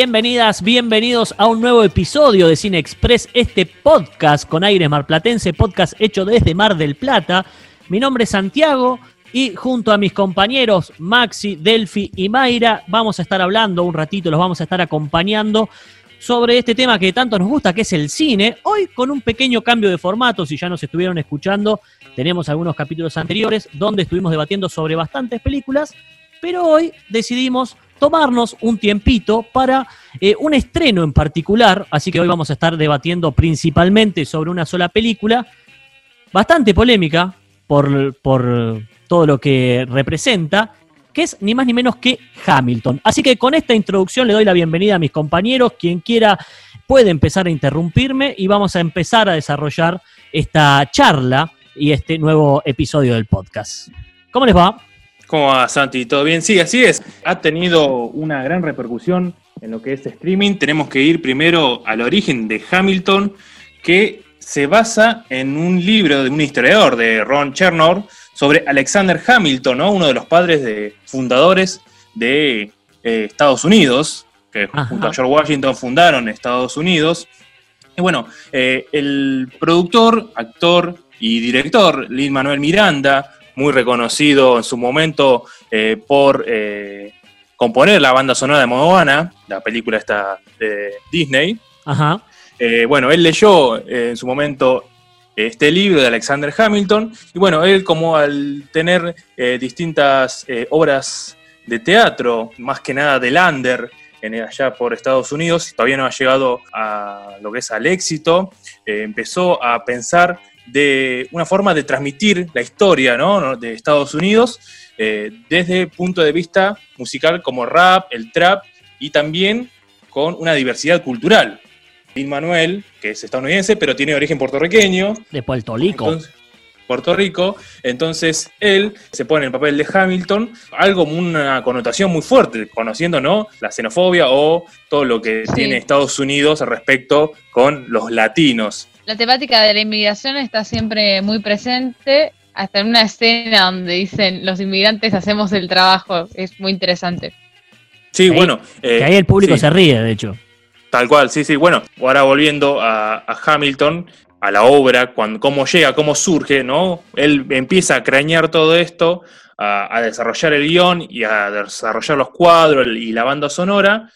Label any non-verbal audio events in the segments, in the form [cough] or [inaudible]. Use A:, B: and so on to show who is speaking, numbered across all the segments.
A: Bienvenidas, bienvenidos a un nuevo episodio de Cine Express, este podcast con aire marplatense, podcast hecho desde Mar del Plata. Mi nombre es Santiago y junto a mis compañeros Maxi, Delphi y Mayra vamos a estar hablando un ratito, los vamos a estar acompañando sobre este tema que tanto nos gusta, que es el cine. Hoy con un pequeño cambio de formato, si ya nos estuvieron escuchando, tenemos algunos capítulos anteriores donde estuvimos debatiendo sobre bastantes películas, pero hoy decidimos tomarnos un tiempito para eh, un estreno en particular, así que hoy vamos a estar debatiendo principalmente sobre una sola película, bastante polémica por, por todo lo que representa, que es ni más ni menos que Hamilton. Así que con esta introducción le doy la bienvenida a mis compañeros, quien quiera puede empezar a interrumpirme y vamos a empezar a desarrollar esta charla y este nuevo episodio del podcast. ¿Cómo les va?
B: ¿Cómo va, Santi? ¿Todo bien? Sí, así es. Ha tenido una gran repercusión en lo que es streaming. Tenemos que ir primero al origen de Hamilton, que se basa en un libro de un historiador de Ron Chernow sobre Alexander Hamilton, ¿no? uno de los padres de, fundadores de eh, Estados Unidos, que junto a George Washington fundaron Estados Unidos. Y bueno, eh, el productor, actor y director, Lin Manuel Miranda, muy reconocido en su momento eh, por eh, componer la banda sonora de Moana, la película esta de Disney.
A: Ajá.
B: Eh, bueno, él leyó en su momento este libro de Alexander Hamilton y bueno, él como al tener distintas obras de teatro, más que nada de Lander, en, allá por Estados Unidos, todavía no ha llegado a lo que es al éxito, empezó a pensar de una forma de transmitir la historia de Estados Unidos eh, desde el punto de vista musical como rap, el trap y también con una diversidad cultural. Lin Manuel, que es estadounidense, pero tiene origen puertorriqueño.
A: De Puerto Rico.
B: Puerto Rico. Entonces él se pone en el papel de Hamilton, algo una connotación muy fuerte, conociendo ¿no? la xenofobia o todo lo que tiene Estados Unidos respecto con los latinos
C: la temática de la inmigración está siempre muy presente, hasta en una escena donde dicen los inmigrantes hacemos el trabajo, es muy interesante.
B: Sí, bueno.
A: Eh, que ahí el público se ríe, de hecho.
B: Tal cual, sí, sí. Bueno, ahora volviendo a, Hamilton, a la obra, cuando, cómo llega, cómo surge, ¿no? Él empieza a crañar todo esto, a, a desarrollar el guion y a desarrollar los cuadros y la banda sonora.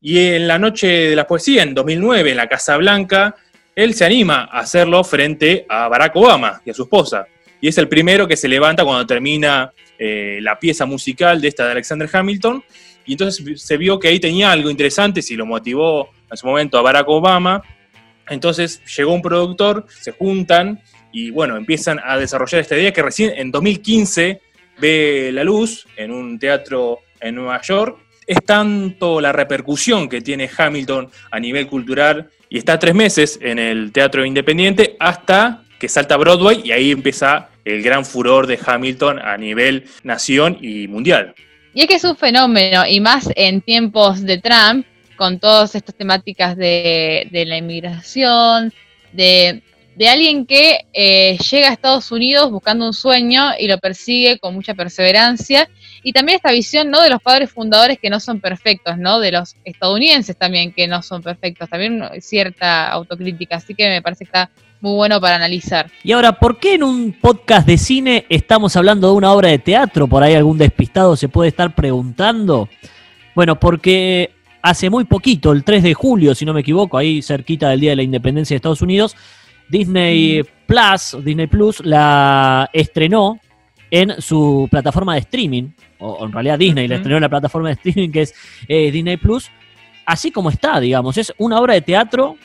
B: Y en la noche de la poesía, en 2009, en la Casa Blanca, él se anima a hacerlo frente a Barack Obama y a su esposa. Y es el primero que se levanta cuando termina eh, la pieza musical de esta de Alexander Hamilton. Y entonces se vio que ahí tenía algo interesante, si lo motivó en su momento a Barack Obama. Entonces llegó un productor, se juntan y bueno, empiezan a desarrollar esta idea que recién en 2015 ve la luz en un teatro en Nueva York. Es tanto la repercusión que tiene Hamilton a nivel cultural y está tres meses en el Teatro Independiente hasta que salta Broadway y ahí empieza el gran furor de Hamilton a nivel nación y mundial.
C: Y es que es un fenómeno, y más en tiempos de Trump, con todas estas temáticas de, la inmigración, de, alguien que eh, llega a Estados Unidos buscando un sueño y lo persigue con mucha perseverancia y también esta visión ¿no? de los padres fundadores que no son perfectos, ¿no? de los estadounidenses también que no son perfectos, también cierta autocrítica, así que me parece que está muy bueno para analizar.
A: Y ahora, ¿por qué en un podcast de cine estamos hablando de una obra de teatro? Por ahí algún despistado se puede estar preguntando. Bueno, porque hace muy poquito, el 3 de julio, si no me equivoco, ahí cerquita del Día de la Independencia de Estados Unidos, Disney Plus, Disney Plus la estrenó en su plataforma de streaming, o en realidad Disney le estrenó en la plataforma de streaming que es eh, Disney Plus, así como está, digamos. Es una obra de teatro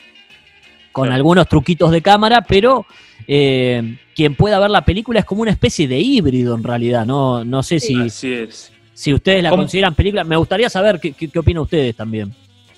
A: con algunos truquitos de cámara, pero eh, quien pueda ver la película es como una especie de híbrido en realidad. No, no sé si, si ustedes la consideran película. Me gustaría saber qué, qué, opinan ustedes también.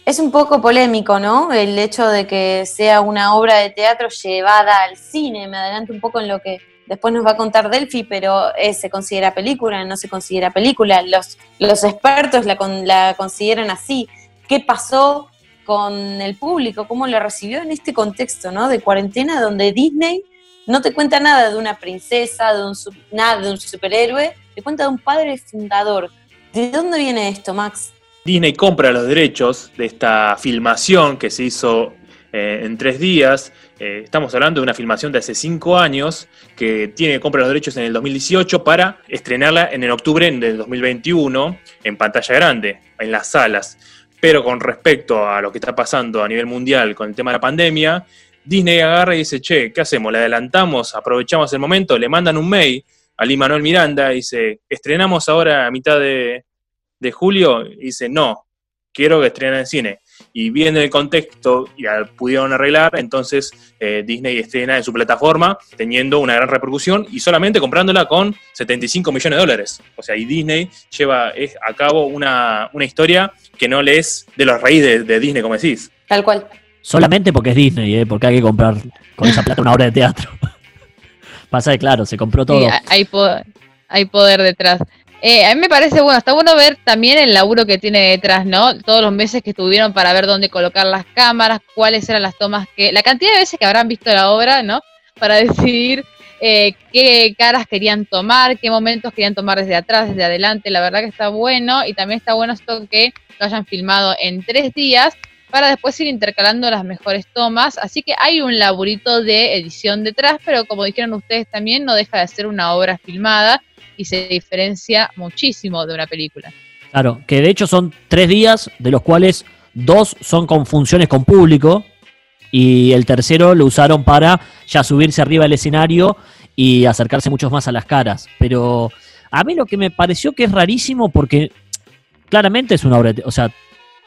D: Es un poco polémico, ¿no? El hecho de que sea una obra de teatro llevada al cine. Me adelanto un poco en lo que después nos va a contar Delphi, pero eh, se considera película, no se considera película. Los, los expertos la, la consideran así. ¿Qué pasó con el público? ¿Cómo lo recibió en este contexto ¿no? de cuarentena donde Disney no te cuenta nada de una princesa, de un, nada de un superhéroe, te cuenta de un padre fundador. ¿De dónde viene esto, Max?
B: Disney compra los derechos de esta filmación que se hizo eh, en tres días. Eh, estamos hablando de una filmación de hace cinco años que tiene compra los derechos en el 2018 para estrenarla en el octubre del 2021 en pantalla grande, en las salas. Pero con respecto a lo que está pasando a nivel mundial con el tema de la pandemia, Disney agarra y dice, che, ¿qué hacemos? ¿Le adelantamos? ¿Aprovechamos el momento? Le mandan un mail a Lee Manuel Miranda y dice, estrenamos ahora a mitad de, de julio, y dice, no, quiero que estrenen en cine. Y viene el contexto y pudieron arreglar, entonces eh, Disney estrena en su plataforma teniendo una gran repercusión y solamente comprándola con 75 millones de dólares. O sea, y Disney lleva a cabo una, historia que no le es de los raíces de, Disney, como decís.
D: Tal cual.
A: Solamente porque es Disney, ¿eh? porque hay que comprar con esa plata una obra de teatro. [laughs] Pasa de claro, se compró todo.
C: hay, hay poder detrás. Eh, a mí me parece bueno, está bueno ver también el laburo que tiene detrás, ¿no? Todos los meses que estuvieron para ver dónde colocar las cámaras, cuáles eran las tomas que, la cantidad de veces que habrán visto la obra, ¿no? [laughs] Para decidir eh, qué caras querían tomar, qué momentos querían tomar desde atrás, desde adelante. La verdad que está bueno y también está bueno esto que lo hayan filmado en tres días para después ir intercalando las mejores tomas. Así que hay un laburito de edición detrás, pero como dijeron ustedes también, no deja de ser una obra filmada y se diferencia muchísimo de una película.
A: Claro, que de hecho son tres días, de los cuales dos son con funciones con público y el tercero lo usaron para ya subirse arriba del escenario y acercarse mucho más a las caras. Pero a mí lo que me pareció que es rarísimo porque claramente es una obra, de, o sea,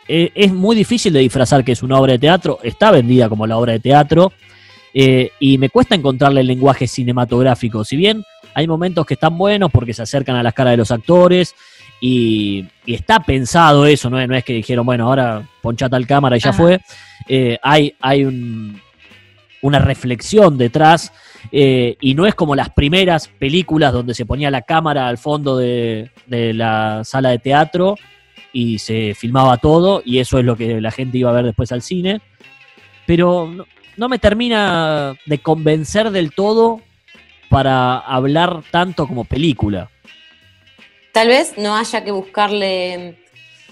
A: e, es muy difícil de disfrazar que es una obra de teatro, está vendida como la obra de teatro eh, y me cuesta encontrarle el lenguaje cinematográfico. Si bien hay momentos que están buenos porque se acercan a las caras de los actores y, está pensado eso, ¿no? no es que dijeron, bueno, ahora ponchata al cámara y ya fue. Eh, hay hay una reflexión detrás eh, y no es como las primeras películas donde se ponía la cámara al fondo de, la sala de teatro y se filmaba todo y eso es lo que la gente iba a ver después al cine. Pero no me termina de convencer del todo para hablar tanto como película.
D: Tal vez no haya que buscarle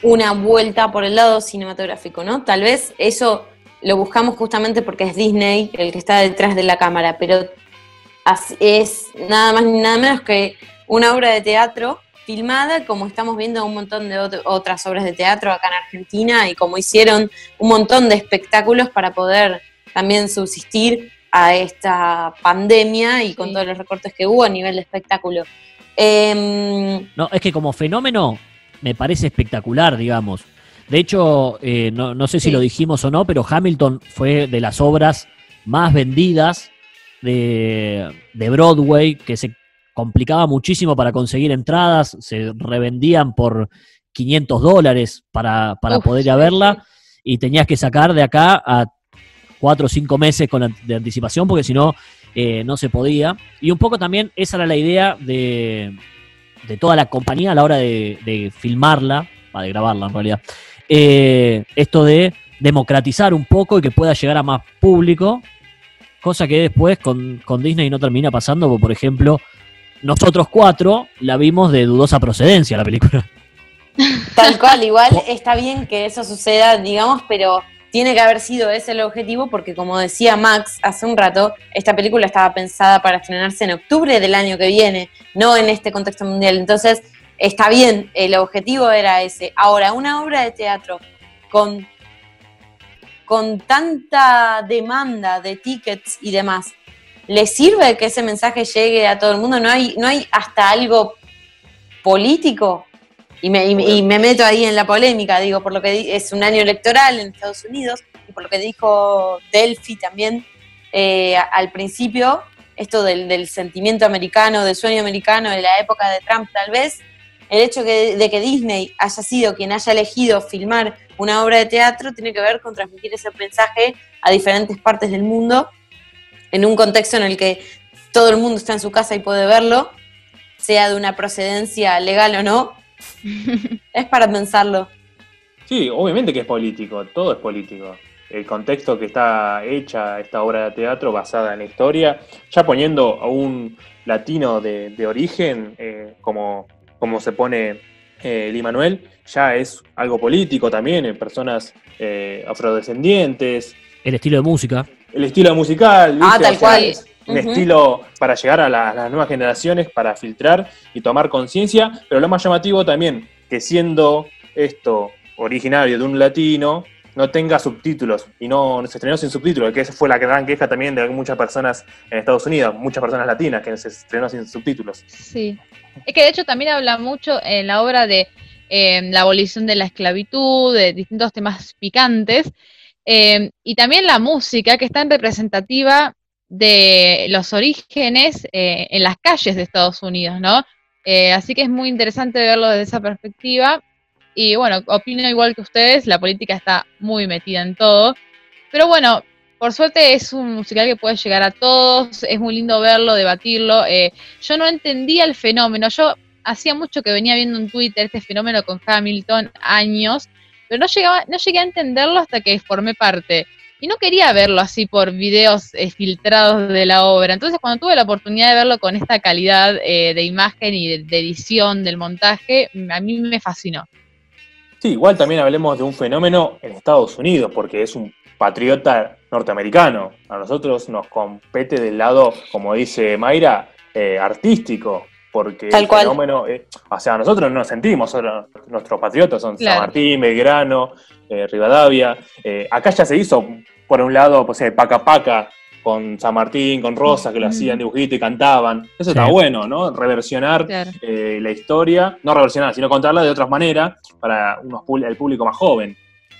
D: una vuelta por el lado cinematográfico, ¿no? Tal vez eso lo buscamos justamente porque es Disney el que está detrás de la cámara, pero es nada más ni nada menos que una obra de teatro filmada como estamos viendo un montón de otras obras de teatro acá en Argentina y como hicieron un montón de espectáculos para poder también subsistir a esta pandemia y con todos los recortes que hubo a nivel de espectáculo.
A: Em, no, es que como fenómeno me parece espectacular, digamos. De hecho, eh, no, sé si lo dijimos o no, pero Hamilton fue de las obras más vendidas de, Broadway, que se complicaba muchísimo para conseguir entradas, se revendían por 500 dólares para, poder ir a verla y tenías que sacar de acá a cuatro o cinco meses con de anticipación, porque si no, eh, no se podía. Y un poco también esa era la idea de, de toda la compañía a la hora de, filmarla, de grabarla en realidad. Eh, esto de democratizar un poco y que pueda llegar a más público, cosa que después con, con Disney no termina pasando, porque por ejemplo, nosotros cuatro la vimos de dudosa procedencia la película. [laughs]
D: Tal cual, igual [laughs] está bien que eso suceda, digamos, pero tiene que haber sido ese el objetivo porque como decía Max hace un rato, esta película estaba pensada para estrenarse en octubre del año que viene, no en este contexto mundial. Entonces, está bien, el objetivo era ese. Ahora, una obra de teatro con, con tanta demanda de tickets y demás, ¿le sirve que ese mensaje llegue a todo el mundo? ¿No hay, no hay hasta algo político y me, y, me, meto ahí en la polémica, digo, por lo que es un año electoral en Estados Unidos y por lo que dijo Delphi también eh, al principio, esto del, sentimiento americano, del sueño americano de la época de Trump tal vez, el hecho de que Disney haya sido quien haya elegido filmar una obra de teatro tiene que ver con transmitir ese mensaje a diferentes partes del mundo, en un contexto en el que todo el mundo está en su casa y puede verlo, sea de una procedencia legal o no, es para pensarlo.
B: Sí, obviamente que es político, todo es político. El contexto que está hecha esta obra de teatro basada en la historia, ya poniendo a un latino de, origen, eh, como, como se pone eh, Lee Manuel, ya es algo político también, en personas eh, afrodescendientes.
A: El estilo de música.
B: El estilo musical.
D: Ah, tal cual.
B: Un estilo para llegar a, las nuevas generaciones, para filtrar y tomar conciencia, pero lo más llamativo también, que siendo esto originario de un latino, no tenga subtítulos y no, se estrenó sin subtítulos, que esa fue la gran queja también de muchas personas en Estados Unidos, muchas personas latinas que se estrenó sin subtítulos.
C: Sí. Es que de hecho también habla mucho en la obra de eh, la abolición de la esclavitud, de distintos temas picantes, eh, y también la música, que es tan representativa de los orígenes eh, en las calles de Estados Unidos, ¿no? así que es muy interesante verlo desde esa perspectiva. Y bueno, opino igual que ustedes, la política está muy metida en todo. Pero bueno, por suerte es un musical que puede llegar a todos, es muy lindo verlo, debatirlo. yo no entendía el fenómeno, yo hacía mucho que venía viendo en Twitter este fenómeno con Hamilton, años, pero no, llegaba, no llegué a entenderlo hasta que formé parte. Y no quería verlo así por videos eh, filtrados de la obra. Entonces cuando tuve la oportunidad de verlo con esta calidad eh, de imagen y de, edición del montaje, a mí me fascinó.
B: Sí, igual también hablemos de un fenómeno en Estados Unidos, porque es un patriota norteamericano. A nosotros nos compete del lado, como dice Mayra, eh, artístico porque el fenómeno, o sea, nosotros no sentimos, nuestros patriotas son San Martín, Belgrano, eh, Rivadavia. Eh, acá ya se hizo, por un lado, pues, eh, Paca Paca con San Martín, con Rosa, que lo hacían dibujito y cantaban. Eso está bueno, ¿no? Reversionar la historia, no reversionar, sino contarla de otras maneras para unos, el público más joven.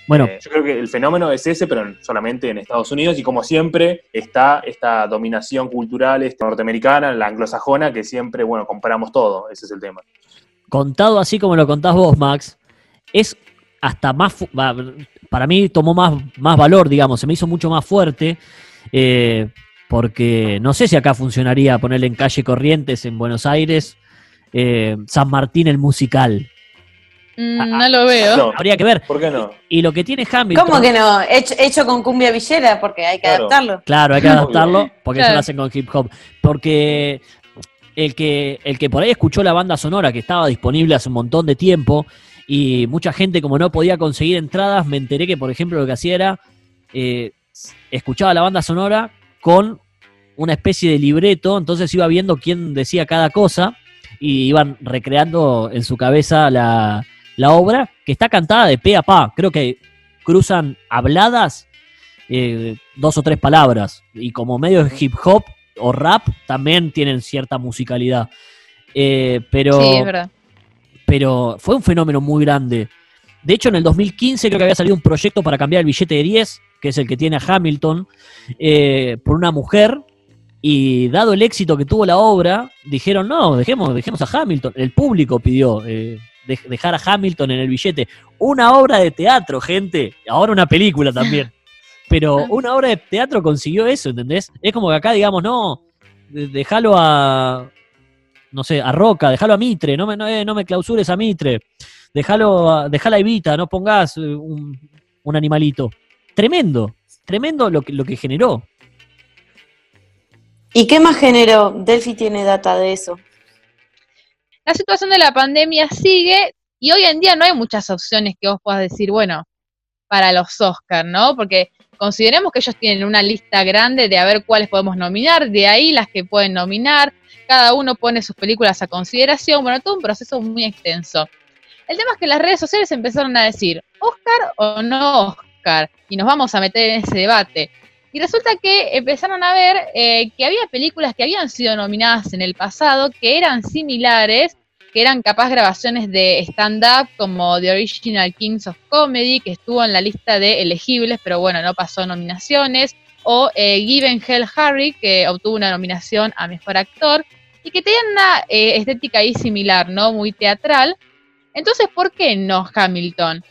B: Bueno, eh, yo creo que el fenómeno es ese, pero solamente en Estados Unidos y como siempre está esta dominación cultural esta norteamericana, la anglosajona, que siempre, bueno, comparamos todo, ese es el tema.
A: Contado así como lo contás vos, Max, es hasta más, para mí tomó más, más valor, digamos, se me hizo mucho más fuerte, eh, porque no sé si acá funcionaría ponerle en calle Corrientes en Buenos Aires, eh, San Martín el musical.
C: Mm, ah, no lo veo.
A: Habría que ver.
B: ¿Por qué no?
A: Y lo que tiene Hamilton.
D: ¿Cómo que no? Hecho, con cumbia villera, porque hay que adaptarlo.
A: Claro, hay que adaptarlo, porque eso lo hacen con hip hop. Porque el que, el que por ahí escuchó la banda sonora que estaba disponible hace un montón de tiempo y mucha gente como no podía conseguir entradas, me enteré que por ejemplo lo que hacía era eh, escuchaba la banda sonora con una especie de libreto, entonces iba viendo quién decía cada cosa y iban recreando en su cabeza la, la obra, que está cantada de pe a pa. Creo que cruzan habladas eh, dos o tres palabras. Y como medio de hip hop o rap, también tienen cierta musicalidad. Eh, pero,
C: sí, es verdad.
A: Pero fue un fenómeno muy grande. De hecho, en el 2015 creo que había salido un proyecto para cambiar el billete de 10, que es el que tiene a Hamilton, eh, por una mujer. Y dado el éxito que tuvo la obra, dijeron, no, dejemos, dejemos a Hamilton. El público pidió, dejar a Hamilton en el billete. Una obra de teatro, gente. Ahora una película también. [laughs] Pero una obra de teatro consiguió eso, ¿entendés? Es como que acá digamos, no, déjalo a, no sé, a Roca, déjalo a Mitre, no me, no, eh, me clausures a Mitre, déjalo a, Evita, no pongas eh, un, un, animalito. Tremendo, tremendo lo que, lo que generó.
D: ¿Y qué más generó? Delphi tiene data de eso
C: la situación de la pandemia sigue y hoy en día no hay muchas opciones que vos puedas decir, bueno, para los Oscars, ¿no? Porque consideremos que ellos tienen una lista grande de a ver cuáles podemos nominar, de ahí las que pueden nominar, cada uno pone sus películas a consideración, bueno, todo un proceso muy extenso. El tema es que las redes sociales empezaron a decir, Oscar o no Oscar, y nos vamos a meter en ese debate. Y resulta que empezaron a ver eh, que había películas que habían sido nominadas en el pasado que eran similares, que eran capaz grabaciones de stand-up como The Original Kings of Comedy, que estuvo en la lista de elegibles, pero bueno, no pasó nominaciones, o eh, Given Hell Harry, que obtuvo una nominación a Mejor Actor, y que tenían una eh, estética ahí similar, ¿no? Muy teatral. Entonces, ¿por qué no Hamilton?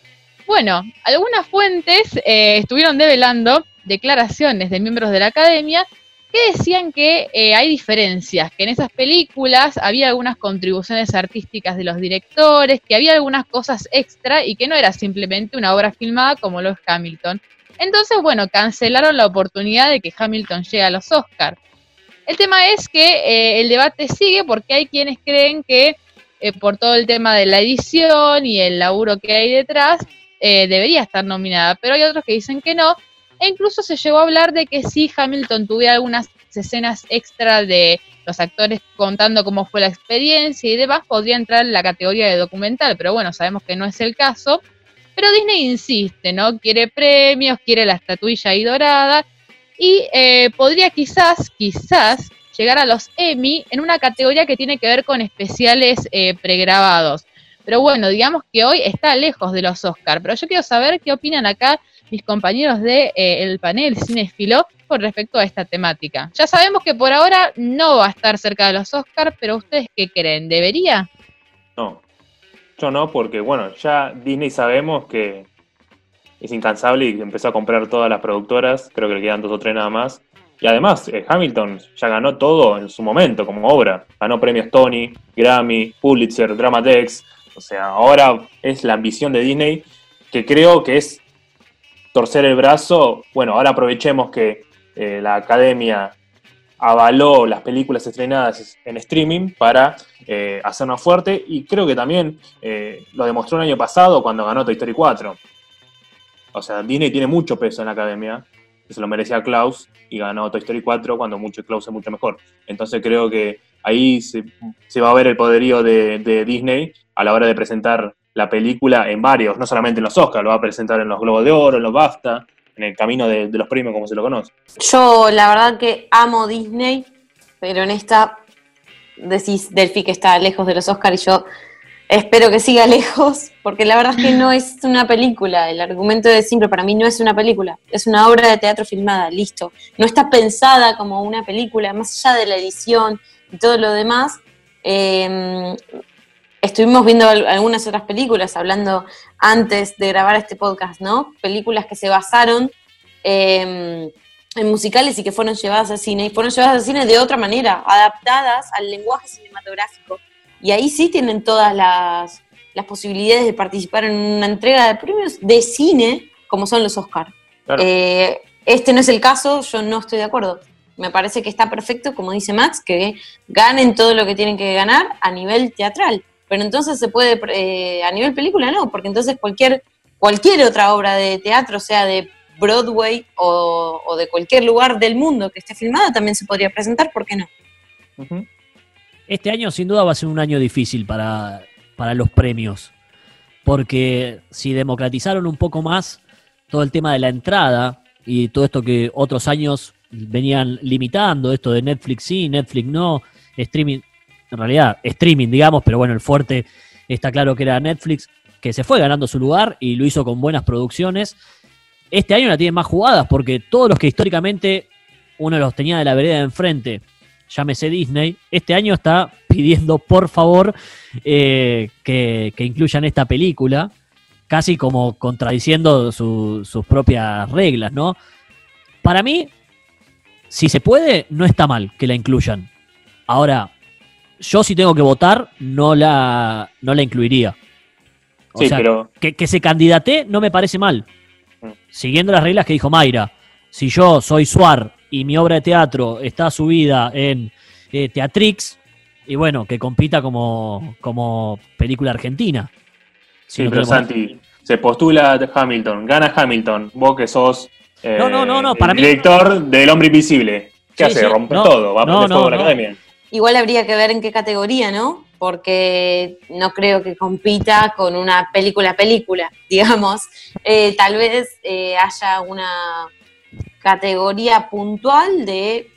C: Bueno, algunas fuentes eh, estuvieron develando declaraciones de miembros de la academia que decían que eh, hay diferencias, que en esas películas había algunas contribuciones artísticas de los directores, que había algunas cosas extra y que no era simplemente una obra filmada como lo es Hamilton. Entonces, bueno, cancelaron la oportunidad de que Hamilton llegue a los Oscars. El tema es que eh, el debate sigue porque hay quienes creen que eh, por todo el tema de la edición y el laburo que hay detrás, debería estar nominada, pero hay otros que dicen que no, e incluso se llegó a hablar de que si Hamilton tuviera algunas escenas extra de los actores contando cómo fue la experiencia y demás, podría entrar en la categoría de documental, pero bueno, sabemos que no es el caso. Pero Disney insiste, ¿no? Quiere premios, quiere la estatuilla ahí dorada y eh, podría quizás, quizás llegar a los Emmy en una categoría que tiene que ver con especiales eh, pregrabados. Pero bueno, digamos que hoy está lejos de los Oscars. Pero yo quiero saber qué opinan acá mis compañeros del de, eh, el panel Cinefilo con respecto a esta temática. Ya sabemos que por ahora no va a estar cerca de los Oscars, pero ¿ustedes qué creen? ¿Debería?
B: No, yo no, porque bueno, ya Disney sabemos que es incansable y empezó a comprar todas las productoras, creo que le quedan dos o tres nada más. Y además, eh, Hamilton ya ganó todo en su momento como obra. Ganó premios Tony, Grammy, Pulitzer, Dramatex. O sea, ahora es la ambición de Disney que creo que es torcer el brazo, bueno, ahora aprovechemos que eh, la academia avaló las películas estrenadas en streaming para eh, hacernos fuerte y creo que también eh, lo demostró el año pasado cuando ganó Toy Story 4. O sea, Disney tiene mucho peso en la academia, se lo merecía Klaus y ganó Toy Story 4 cuando mucho Klaus es mucho mejor. Entonces creo que ahí se, va a ver el poderío de, de Disney a la hora de presentar la película en varios, no solamente en los Oscars, lo va a presentar en los Globos de Oro, en los BAFTA, en el camino de, los premios como se lo conoce.
D: Yo la verdad que amo Disney, pero en esta decís Delphi que está lejos de los Oscars y yo espero que siga [laughs] lejos, porque la verdad es que no es una película, el argumento es simple, para mí no es una película, es una obra de teatro filmada, listo. No está pensada como una película, más allá de la edición y todo lo demás. Eh, estuvimos viendo algunas otras películas, hablando antes de grabar este podcast, ¿no? Películas que se basaron em, en musicales y que fueron llevadas al cine, y fueron llevadas al cine de otra manera, adaptadas al lenguaje cinematográfico. Y ahí sí tienen todas las, posibilidades de participar en una entrega de premios de cine, como son los Oscars. Eh, este no es el caso, yo no estoy de acuerdo. Me parece que está perfecto, como dice Max, que ganen todo lo que tienen que ganar a nivel teatral pero entonces se puede, eh, a nivel película no, porque entonces cualquier, cualquier otra obra de teatro, sea de Broadway o, de cualquier lugar del mundo que esté filmada, también se podría presentar, ¿por qué no?
A: Este año sin duda va a ser un año difícil para, para los premios, porque si democratizaron un poco más todo el tema de la entrada y todo esto que otros años venían limitando, esto de Netflix sí, Netflix no, streaming, en realidad streaming, digamos, pero bueno, el fuerte está claro que era Netflix, que se fue ganando su lugar y lo hizo con buenas producciones. Este año la tiene más jugadas porque todos los que históricamente uno los tenía de la vereda de enfrente, llámese Disney, este año está pidiendo por favor eh, que, incluyan esta película, casi como contradiciendo sus propias reglas, ¿no? Para mí, si se puede, no está mal que la incluyan. Ahora, yo si tengo que votar, no la, no la incluiría. O sea, que, se candidate no me parece mal. Mm. Siguiendo las reglas que dijo Mayra. Si yo soy Suar y mi obra de teatro está subida en eh, Teatrix, y bueno, que compita como, como película argentina.
B: sí, pero Santi, se postula Hamilton, gana Hamilton, vos que sos
A: no, no, no, no, para
B: director del Hombre Invisible. ¿Qué hace? Rompe todo, va a poner a la academia.
D: Igual habría que ver en qué categoría, ¿no? Porque no creo que compita con una película película, [laughs] digamos. Eh, tal vez eh, haya una categoría puntual de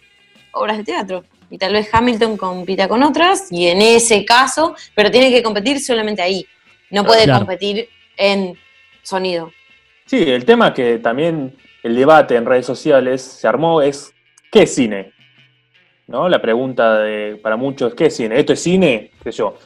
D: obras de teatro. Y tal vez Hamilton compita con otras, y en ese caso, pero tiene que competir solamente ahí. No puede competir en sonido.
B: Sí, el tema que también el debate en redes sociales se armó es ¿qué es cine? ¿No? La pregunta de, para muchos, ¿qué es cine? ¿Esto es cine? ¿Qué yo?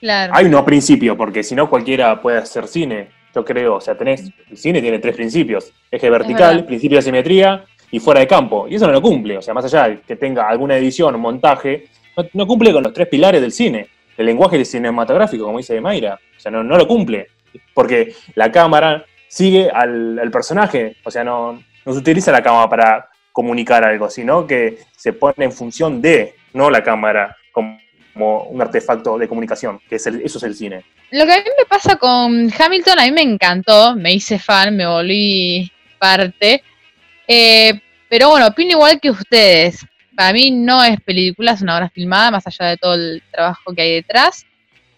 C: Claro.
B: Hay uno principio, porque si no cualquiera puede hacer cine. yo creo, o sea, tenés, el cine tiene tres principios, eje vertical, principio de simetría y fuera de campo, y eso no lo cumple, o sea, más allá de que tenga alguna edición montaje, no, cumple con los tres pilares del cine, el lenguaje cinematográfico, como dice Mayra, o sea, no, no lo cumple, porque la cámara sigue al, al personaje, o sea, no, no se utiliza la cámara para comunicar algo, sino que se pone en función de, no la cámara como un artefacto de comunicación, que es eso es el cine.
C: Lo que a mí me pasa con Hamilton, a mí me encantó, me hice fan, me volví parte, eh, pero bueno, opino igual que ustedes. Para mí no es película, es una obra filmada, más allá de todo el trabajo que hay detrás.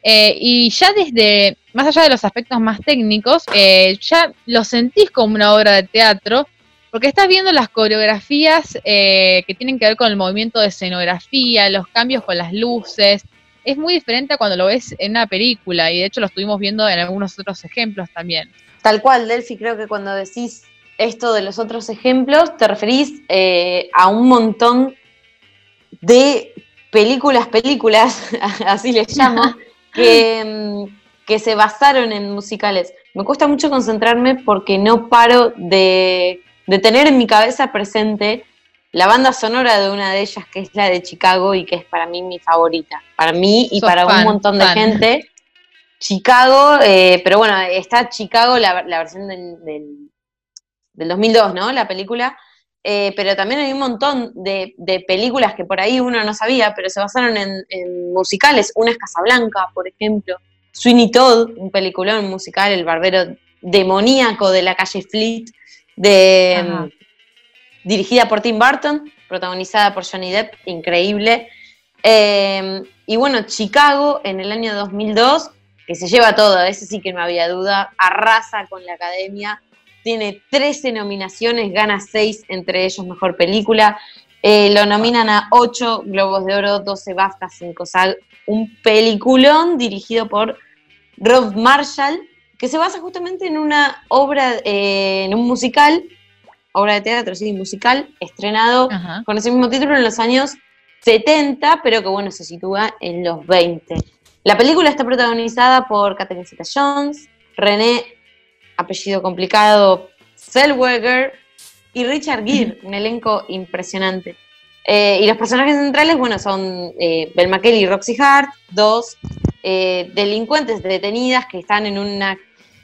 C: Eh, y ya desde, más allá de los aspectos más técnicos, eh, ya lo sentís como una obra de teatro, porque estás viendo las coreografías eh, que tienen que ver con el movimiento de escenografía, los cambios con las luces. Es muy diferente a cuando lo ves en una película y de hecho lo estuvimos viendo en algunos otros ejemplos también.
D: Tal cual, Delphi, creo que cuando decís esto de los otros ejemplos, te referís eh, a un montón de películas, películas, [laughs] así les llamo, [laughs] que, mm, que se basaron en musicales. Me cuesta mucho concentrarme porque no paro de de tener en mi cabeza presente la banda sonora de una de ellas, que es la de Chicago y que es para mí mi favorita. Para mí y para un montón de gente. Chicago, eh, pero bueno, está Chicago, la, versión del, del, 2002, ¿no? La película. Eh, pero también hay un montón de, películas que por ahí uno no sabía, pero se basaron en, en, musicales. Una es Casablanca, por ejemplo. Sweeney Todd, un peliculón musical, el barbero demoníaco de la calle Fleet, de, dirigida por Tim Burton, protagonizada por Johnny Depp, increíble. Eh, y bueno, Chicago en el año 2002, que se lleva todo, ese sí que no había duda, arrasa con la academia, tiene 13 nominaciones, gana 6, entre ellos mejor película. Eh, lo nominan a 8 Globos de Oro, 12 BAFTA, 5 SAG. Un peliculón dirigido por Rob Marshall, que se basa justamente en una obra, eh, en un musical, obra de teatro, sí, musical, estrenado con ese mismo título en los años 70, pero que bueno, se sitúa en los 20. La película está protagonizada por Catherine Zeta-Jones, René, apellido complicado, Zellweger y Richard Gere, un elenco impresionante. Eh, y los personajes centrales, bueno, son eh, Bel y Roxy Hart, dos eh, delincuentes detenidas que están en una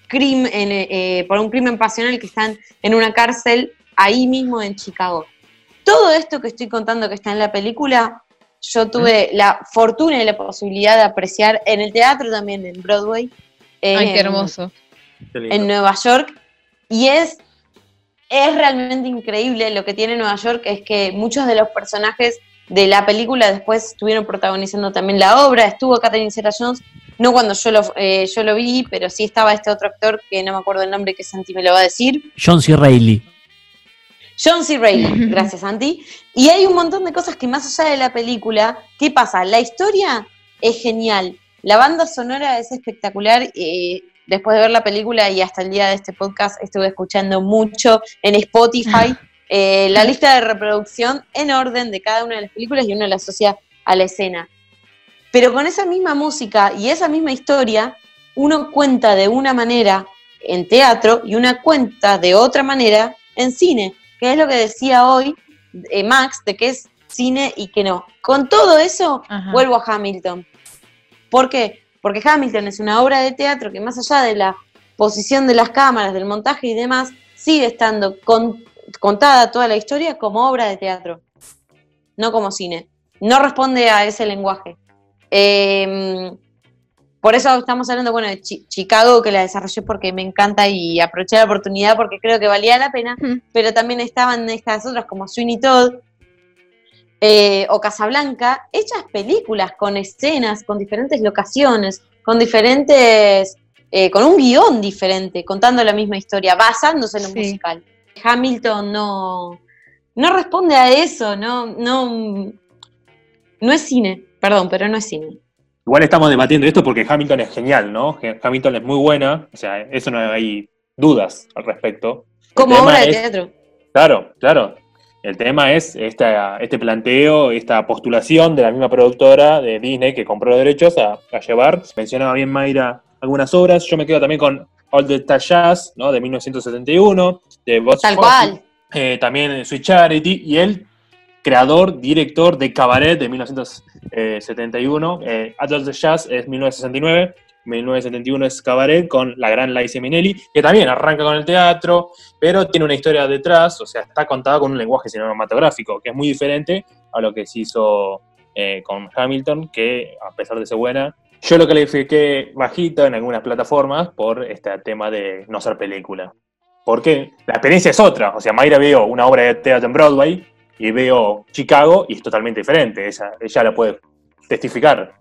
D: crimen, eh, por un crimen pasional que están en una cárcel ahí mismo en Chicago. Todo esto que estoy contando que está en la película, yo tuve la fortuna y la posibilidad de apreciar en el teatro también, en Broadway.
C: Ay, qué hermoso.
D: En Nueva York. Y es, es realmente increíble lo que tiene Nueva York, es que muchos de los personajes de la película después estuvieron protagonizando también la obra. Estuvo Catherine Zeta-Jones, no cuando yo lo, eh, yo lo vi, pero sí estaba este otro actor que no me acuerdo el nombre que Santi me lo va a decir.
A: John C. Reilly.
D: John C. Reilly, [laughs] gracias Santi. Y hay un montón de cosas que más allá de la película, ¿qué pasa? La historia es genial, la banda sonora es espectacular. Eh, después de ver la película y hasta el día de este podcast estuve escuchando mucho en Spotify [laughs] eh, la lista de reproducción en orden de cada una de las películas y uno la asocia a la escena. Pero con esa misma música y esa misma historia, uno cuenta de una manera en teatro y una cuenta de otra manera en cine, que es lo que decía hoy eh, Max, de que es cine y que no. Con todo eso, vuelvo a Hamilton. ¿Por qué? Porque Hamilton es una obra de teatro que más allá de la posición de las cámaras, del montaje y demás, sigue estando contada toda la historia como obra de teatro, no como cine. No responde a ese lenguaje. Em, por eso estamos hablando, bueno, de Chicago, que la desarrollé porque me encanta y aproveché la oportunidad porque creo que valía la pena, pero también estaban estas otras como Sweeney Todd eh, o Casablanca, hechas películas con escenas, con diferentes locaciones, con diferentes, eh, con un guion diferente, contando la misma historia, basándose en un musical. Hamilton no, no responde a eso, no, no, no es cine. Perdón, pero no es cine.
B: Igual estamos debatiendo esto porque Hamilton es genial, ¿no? Hamilton es muy buena, o sea, eso no hay dudas al respecto.
D: Como obra de teatro.
B: Claro, claro. El tema es esta, este planteo, esta postulación de la misma productora de Disney que compró los derechos a, llevar. Mencionaba bien Mayra algunas obras. Yo me quedo también con All the Jazz, ¿no? De 1971, de
D: Tal cual.
B: eh, también Sweet Charity, y el creador, director de Cabaret de 1971. Eh, Adult Jazz es 1969, 1971 es Cabaret con la gran Liza Minnelli, que también arranca con el teatro, pero tiene una historia detrás, o sea, está contada con un lenguaje cinematográfico, que es muy diferente a lo que se hizo eh, con Hamilton, que a pesar de ser buena, yo lo califiqué bajito en algunas plataformas por este tema de no ser película. Porque la experiencia es otra. O sea, Mayra veo una obra de teatro en Broadway y veo Chicago y es totalmente diferente. Ella, ella la puede testificar.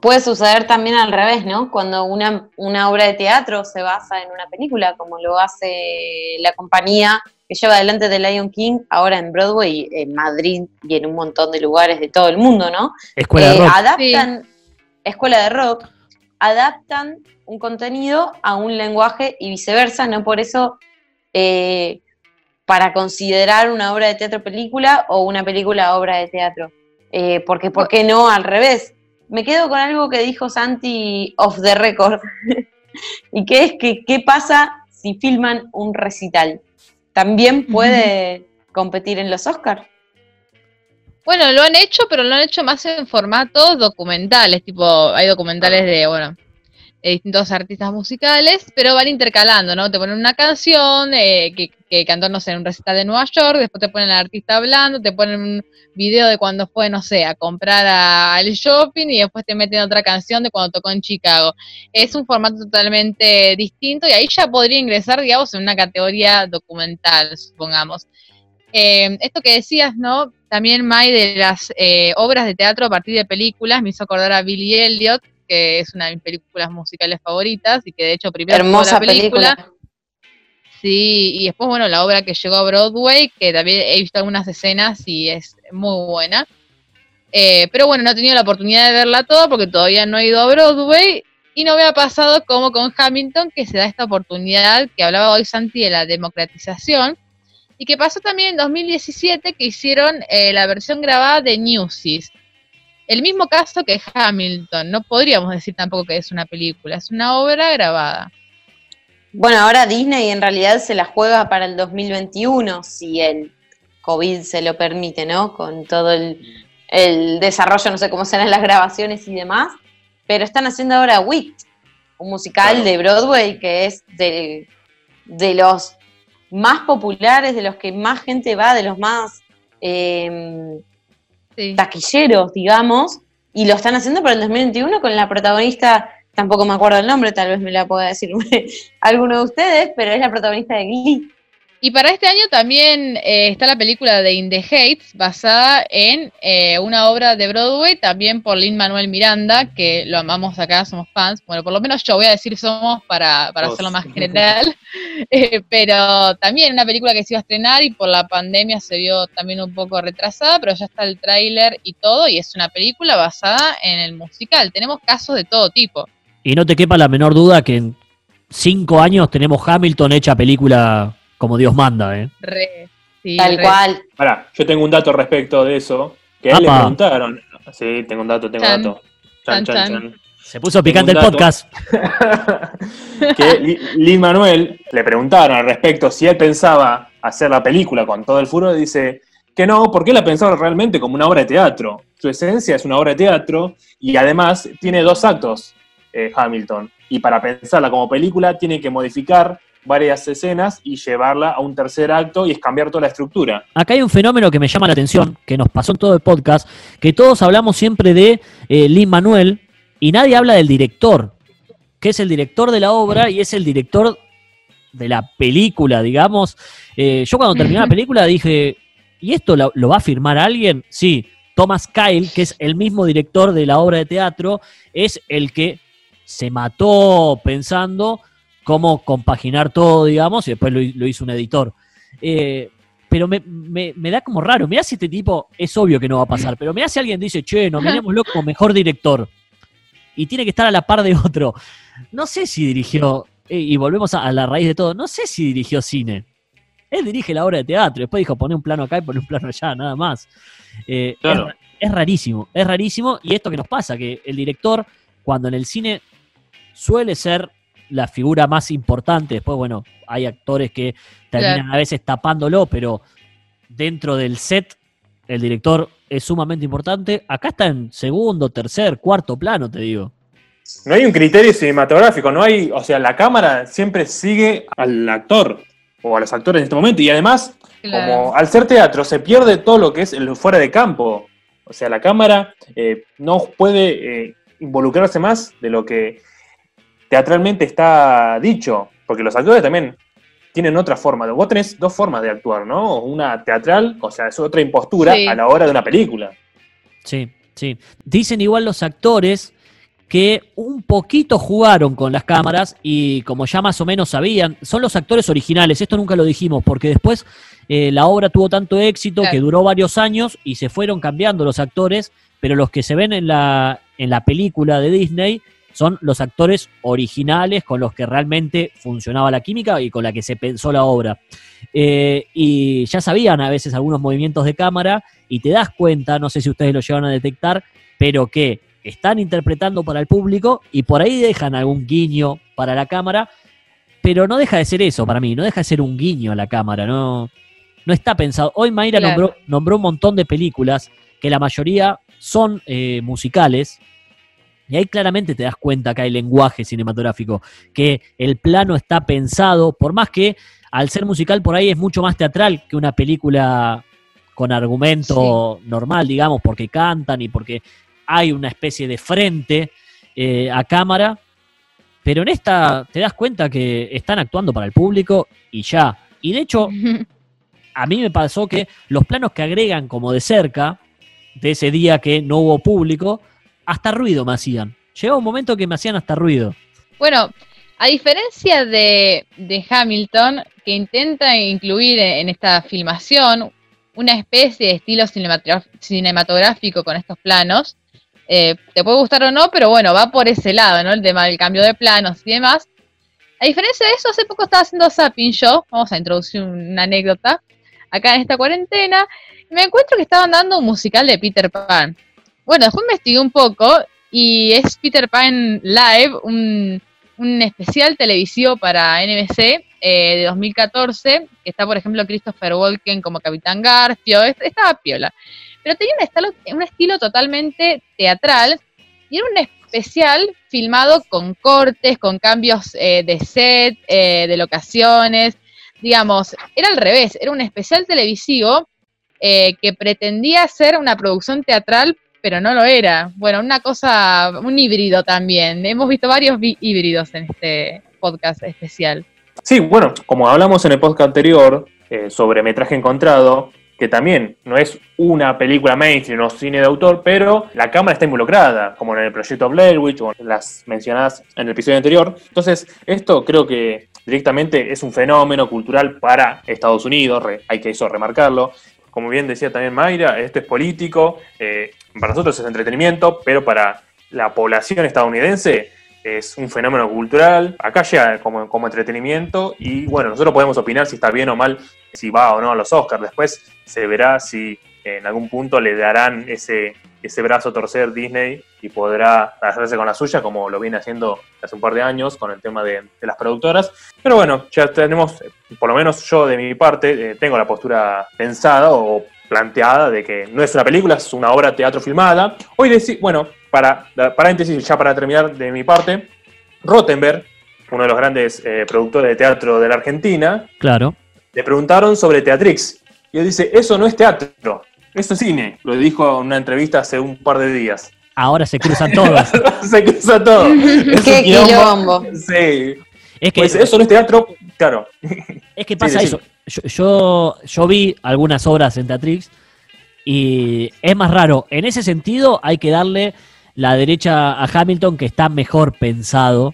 D: Puede suceder también al revés, ¿no? Cuando una, una obra de teatro se basa en una película, como lo hace la compañía que lleva adelante The Lion King, ahora en Broadway, en Madrid y en un montón de lugares de todo el mundo, ¿no?
A: Escuela de
D: Eh,
A: rock.
D: adaptan, escuela de rock, adaptan un contenido a un lenguaje y viceversa, no por eso eh, para considerar una obra de teatro película o una película obra de teatro. Eh, porque, ¿por qué no al revés? Me quedo con algo que dijo Santi off the record, [laughs] y que es que qué pasa si filman un recital. También puede competir en los Oscars.
C: Bueno, lo han hecho, pero lo han hecho más en formatos documentales, tipo, hay documentales de, bueno, de distintos artistas musicales, pero van intercalando, ¿no? Te ponen una canción eh, que, que cantó, no sé, en un recital de Nueva York, después te ponen al artista hablando, te ponen un video de cuando fue, no sé, a comprar al shopping y después te meten otra canción de cuando tocó en Chicago. Es un formato totalmente distinto y ahí ya podría ingresar, digamos, en una categoría documental, supongamos. Eh, esto que decías, ¿no? También, May, de las eh, obras de teatro a partir de películas, me hizo acordar a Billy Elliot, que es una de mis películas musicales favoritas y que de hecho primero
D: Hermosa
C: la película,
D: película.
C: Sí, y después, bueno, la obra que llegó a Broadway, que también he visto algunas escenas y es muy buena. Eh, pero bueno, no he tenido la oportunidad de verla toda porque todavía no he ido a Broadway y no me ha pasado como con Hamilton, que se da esta oportunidad que hablaba hoy Santi de la democratización y que pasó también en 2017 que hicieron eh, la versión grabada de Newsies. El mismo caso que Hamilton, no podríamos decir tampoco que es una película, es una obra grabada.
D: Bueno, ahora Disney en realidad se la juega para el 2021, si el COVID se lo permite, ¿no? Con todo el, el desarrollo, no sé cómo serán las grabaciones y demás. Pero están haciendo ahora Wit, un musical
B: Claro.
D: de Broadway que es de, de los más populares, de los que más gente va, de los más eh, Taquilleros, digamos, y lo están haciendo para el 2021 con la protagonista, tampoco me acuerdo el nombre, tal vez me la pueda decir [laughs] alguno de ustedes, pero es la protagonista de Glee.
C: Y para este año también eh, está la película de In the Heights, basada en eh, una obra de Broadway, también por Lin Manuel Miranda, que lo amamos acá, somos fans. Bueno, por lo menos yo voy a decir somos para, para hacerlo más general. [laughs] Eh, pero también una película que se iba a estrenar y por la pandemia se vio también un poco retrasada, pero ya está el tráiler y todo, y es una película basada en el musical. Tenemos casos de todo tipo.
A: Y no te quepa la menor duda que en cinco años tenemos Hamilton hecha película como Dios manda, ¿eh?
C: Re, sí,
D: Tal
C: re.
D: cual.
B: Pará, yo tengo un dato respecto de eso, que a él le preguntaron. Sí, tengo un dato, tengo
C: Chan.
B: un dato. Chan,
C: Chan,
B: chan.
A: Se puso picante el podcast. [laughs]
B: que Li- Lin Manuel le preguntaron al respecto si él pensaba hacer la película con todo el furor, dice que no, porque él la pensaba realmente como una obra de teatro. Su esencia es una obra de teatro y además tiene dos actos, eh, Hamilton. Y para pensarla como película tiene que modificar varias escenas y llevarla a un tercer acto y es cambiar toda la estructura.
A: Acá hay un fenómeno que me llama la atención, que nos pasó en todo el podcast, que todos hablamos siempre de eh, Lin Manuel y nadie habla del director, que es el director de la obra y es el director de la película, digamos. Eh, yo cuando terminé la película dije, ¿y esto lo, lo va a firmar alguien? Sí, Thomas Kyle, que es el mismo director de la obra de teatro, es el que se mató pensando cómo compaginar todo, digamos, y después lo, lo hizo un editor. Eh, pero me, me- me da como raro. Mirá si este tipo es obvio que no va a pasar, pero mirá si alguien dice, che, nominémoslo como mejor director. Y tiene que estar a la par de otro. No sé si dirigió, eh, y volvemos a, a la raíz de todo, no sé si dirigió cine. Él dirige la obra de teatro, después dijo poné un plano acá y poné un plano allá, nada más. Eh,
B: Claro.
A: es, es rarísimo, es rarísimo. Y esto que nos pasa, que el director, cuando en el cine suele ser la figura más importante. Después, bueno, hay actores que terminan a veces tapándolo, pero dentro del set, el director es sumamente importante. Acá está en segundo, tercer, cuarto plano, te digo.
B: No hay un criterio cinematográfico, no hay, o sea, la cámara siempre sigue al actor o a los actores en este momento y además, como al ser teatro se pierde todo lo que es el fuera de campo. O sea, la cámara eh, no puede eh, involucrarse más de lo que teatralmente está dicho, porque los actores también tienen otra forma. Vos tenés dos formas de actuar, ¿no? Una teatral, o sea, es otra impostura a la hora de una película.
A: Sí, sí. Dicen igual los actores que un poquito jugaron con las cámaras y como ya más o menos sabían, son los actores originales, esto nunca lo dijimos, porque después eh, la obra tuvo tanto éxito que duró varios años y se fueron cambiando los actores, pero los que se ven en la, en la película de Disney son los actores originales con los que realmente funcionaba la química y con la que se pensó la obra. Eh, y ya sabían a veces algunos movimientos de cámara y te das cuenta, no sé si ustedes lo llevan a detectar, pero que están interpretando para el público y por ahí dejan algún guiño para la cámara, pero no deja de ser eso para mí, no deja de ser un guiño a la cámara, no, no está pensado. Hoy Mayra nombró, nombró, un montón de películas que la mayoría son eh, musicales. Y ahí claramente te das cuenta que hay lenguaje cinematográfico, que el plano está pensado, por más que al ser musical por ahí es mucho más teatral que una película con argumento normal, digamos, porque cantan y porque hay una especie de frente eh, a cámara, pero en esta te das cuenta que están actuando para el público y ya. Y de hecho, [laughs] a mí me pasó que los planos que agregan como de cerca, de ese día que no hubo público, hasta ruido me hacían. Llegó un momento que me hacían hasta ruido.
C: Bueno, a diferencia de, de Hamilton, que intenta incluir en esta filmación una especie de estilo cinematográfico con estos planos, eh, te puede gustar o no, pero bueno, va por ese lado, ¿no? El tema del cambio de planos y demás. A diferencia de eso, hace poco estaba haciendo Zapping yo, vamos a introducir una anécdota, acá en esta cuarentena, me encuentro que estaban dando un musical de Peter Pan. Bueno, después investigué un poco y es Peter Pan Live, un, especial televisivo para NBC eh, de 2014, que está, por ejemplo, Christopher Walken como Capitán Garfio, estaba piola. Pero tenía un estilo, totalmente teatral y era un especial filmado con cortes, con cambios eh, de set, eh, de locaciones, digamos, era al revés, era un especial televisivo eh, que pretendía ser una producción teatral, pero no lo era. Bueno, una cosa, un híbrido también. Hemos visto varios híbridos en este podcast especial.
B: Sí, bueno, como hablamos en el podcast anterior sobre metraje encontrado, que también no es una película mainstream o cine de autor, pero la cámara está involucrada, como en el proyecto Blair Witch o las mencionadas en el episodio anterior. Entonces, esto creo que directamente es un fenómeno cultural para Estados Unidos, hay que eso remarcarlo. Como bien decía también Mayra, esto es político, eh, para nosotros es entretenimiento, pero para la población estadounidense es un fenómeno cultural, acá llega como, como, entretenimiento y bueno, nosotros podemos opinar si está bien o mal, si va o no a los Oscars, después se verá si en algún punto le darán ese, ese brazo torcer Disney y podrá hacerse con la suya como lo viene haciendo hace un par de años con el tema de, las productoras. Pero bueno, ya tenemos, por lo menos yo de mi parte, eh, tengo la postura pensada o planteada de que no es una película, es una obra de teatro filmada. Hoy decir, bueno, para paréntesis, ya para terminar de mi parte, Rottenberg, uno de los grandes eh, productores de teatro de la Argentina,
A: claro.
B: le preguntaron sobre Teatrix. Y él dice, eso no es teatro, eso es cine. Lo dijo en una entrevista hace un par de días.
A: Ahora se cruzan todos. [laughs]
B: se cruza todo. [laughs]
D: Qué quilombo.
B: Sí. Es que, pues eso no es teatro, claro.
A: Es que pasa eso. Yo, yo, vi algunas obras en Teatrix y es más raro. En ese sentido hay que darle la derecha a Hamilton que está mejor pensado,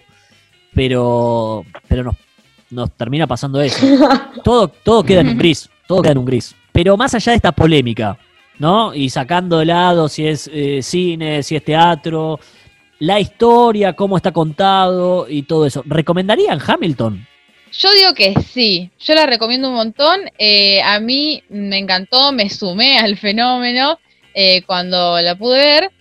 A: pero, pero nos, nos termina pasando eso. [laughs] Todo, todo queda en un gris, todo queda en un gris. Pero más allá de esta polémica, ¿no? Y sacando de lado si es eh, cine, si es teatro, la historia, cómo está contado y todo eso. ¿Recomendarían Hamilton?
C: Yo digo que sí, yo la recomiendo un montón. Eh, a mí me encantó, me sumé [laughs] al fenómeno eh, cuando la pude ver.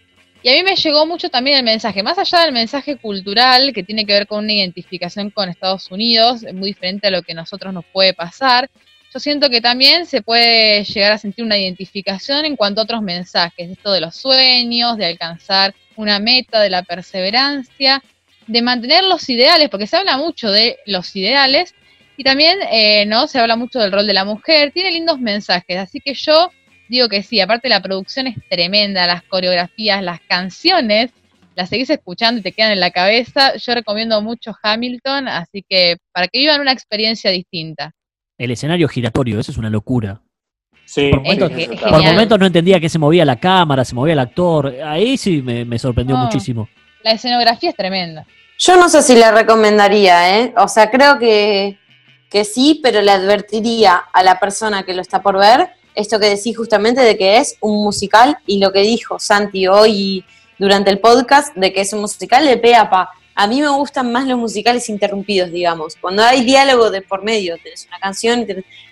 C: Y a mí me llegó mucho también el mensaje, más allá del mensaje cultural que tiene que ver con una identificación con Estados Unidos, muy diferente a lo que a nosotros nos puede pasar. Yo siento que también se puede llegar a sentir una identificación en cuanto a otros mensajes, esto de los sueños, de alcanzar una meta, de la perseverancia, de mantener los ideales, porque se habla mucho de los ideales y también eh, no se habla mucho del rol de la mujer, tiene lindos mensajes, así que yo digo que sí, aparte la producción es tremenda, las coreografías, las canciones, las seguís escuchando y te quedan en la cabeza. Yo recomiendo mucho Hamilton, así que para que vivan una experiencia distinta.
A: El escenario giratorio, eso es una locura.
B: Sí,
A: por momentos, por momentos no entendía que se movía la cámara, se movía el actor. Ahí sí me, sorprendió muchísimo.
C: La escenografía es tremenda.
D: Yo no sé si le recomendaría, ¿eh? O sea, creo que, que sí, pero le advertiría a la persona que lo está por ver esto que decís justamente de que es un musical y lo que dijo Santi hoy durante el podcast de que es un musical de pe a pa. A mí me gustan más los musicales interrumpidos, digamos. Cuando hay diálogo de por medio, tenés una canción,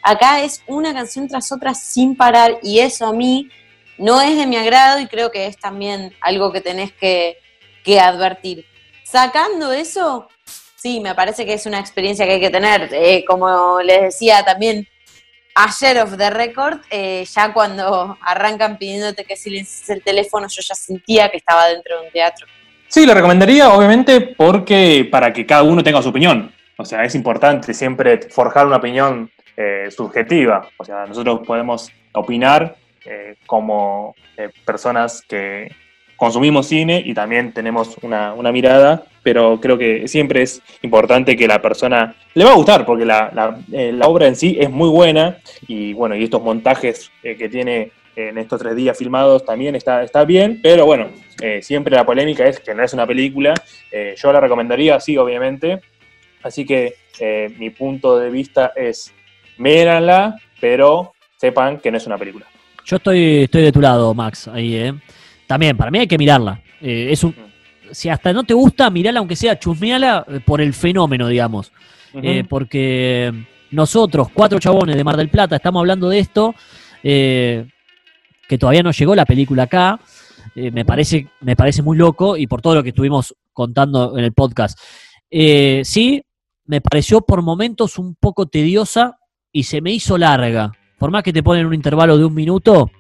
D: acá es una canción tras otra sin parar y eso a mí no es de mi agrado y creo que es también algo que tenés que, advertir. Sacando eso, sí, me parece que es una experiencia que hay que tener. Eh, como les decía también, ayer of the record, eh, ya cuando arrancan pidiéndote que silencies el teléfono, yo ya sentía que estaba dentro de un teatro.
B: Sí, le recomendaría, obviamente, porque para que cada uno tenga su opinión. O sea, es importante siempre forjar una opinión eh, subjetiva. O sea, nosotros podemos opinar eh, como personas que consumimos cine y también tenemos una, mirada, pero creo que siempre es importante que la persona le va a gustar, porque la, eh, obra en sí es muy buena y bueno, y estos montajes eh, que tiene en estos tres días filmados también está, está bien, pero bueno, eh, siempre la polémica es que no es una película, yo la recomendaría, sí, obviamente, así que mi punto de vista es, méranla, pero sepan que no es una película.
A: Yo estoy, estoy de tu lado, Max, ahí, ¿eh? También, para mí hay que mirarla. Eh, es un, si hasta no te gusta, mirala aunque sea, chusmeala eh, por el fenómeno, digamos. Eh, porque nosotros, cuatro chabones de Mar del Plata, estamos hablando de esto, que todavía no llegó la película acá. me, parece, me parece muy loco y por todo lo que estuvimos contando en el podcast. sí, me pareció por momentos un poco tediosa y se me hizo larga. Por más que te ponen un intervalo de un minuto,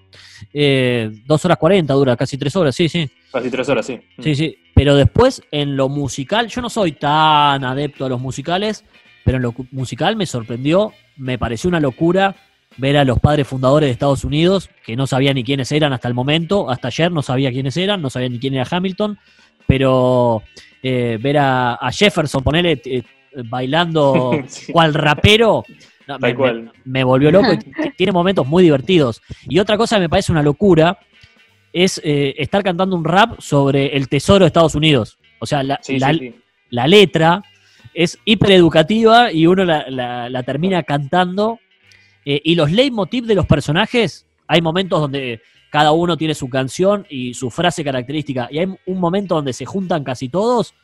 A: eh, dos horas cuarenta dura, casi tres horas, sí, sí.
B: Casi tres horas, sí.
A: Sí, sí. Pero después, en lo musical, yo no soy tan adepto a los musicales, pero en lo musical me sorprendió, me pareció una locura ver a los padres fundadores de Estados Unidos, que no sabía ni quiénes eran hasta el momento, hasta ayer no sabía quiénes eran, no sabía ni quién era Hamilton, pero eh, ver a, Jefferson, ponerle eh, bailando [laughs] cual rapero, me, volvió loco y [laughs] tiene momentos muy divertidos. Y otra cosa que me parece una locura es eh, estar cantando un rap sobre el tesoro de Estados Unidos. O sea, la, la, letra es hipereducativa y uno la, termina cantando. Eh, y los leitmotiv de los personajes, hay momentos donde cada uno tiene su canción y su frase característica. Y hay un momento donde se juntan casi todos.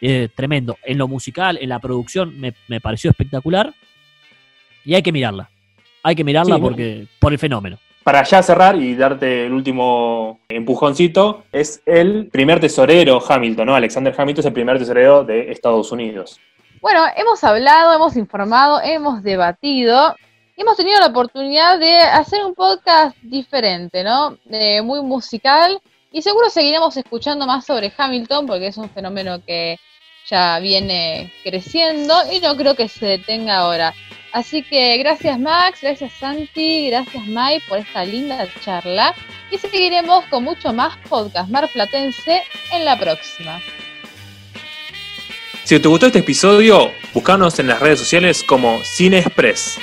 A: Eh, tremendo. En lo musical, en la producción, me, me pareció espectacular. Y hay que mirarla. Hay que mirarla porque por el fenómeno.
B: Para ya cerrar y darte el último empujoncito, es el primer tesorero Hamilton, ¿no? Alexander Hamilton es el primer tesorero de Estados Unidos.
C: Bueno, hemos hablado, hemos informado, hemos debatido, hemos tenido la oportunidad de hacer un podcast diferente, ¿no? muy musical y seguro seguiremos escuchando más sobre Hamilton porque es un fenómeno que ya viene creciendo y no creo que se detenga ahora. Así que gracias Max, gracias Santi, gracias Mai por esta linda charla y seguiremos con mucho más podcast marplatense en la próxima.
B: Si te gustó este episodio, búscanos en las redes sociales como Cine Express.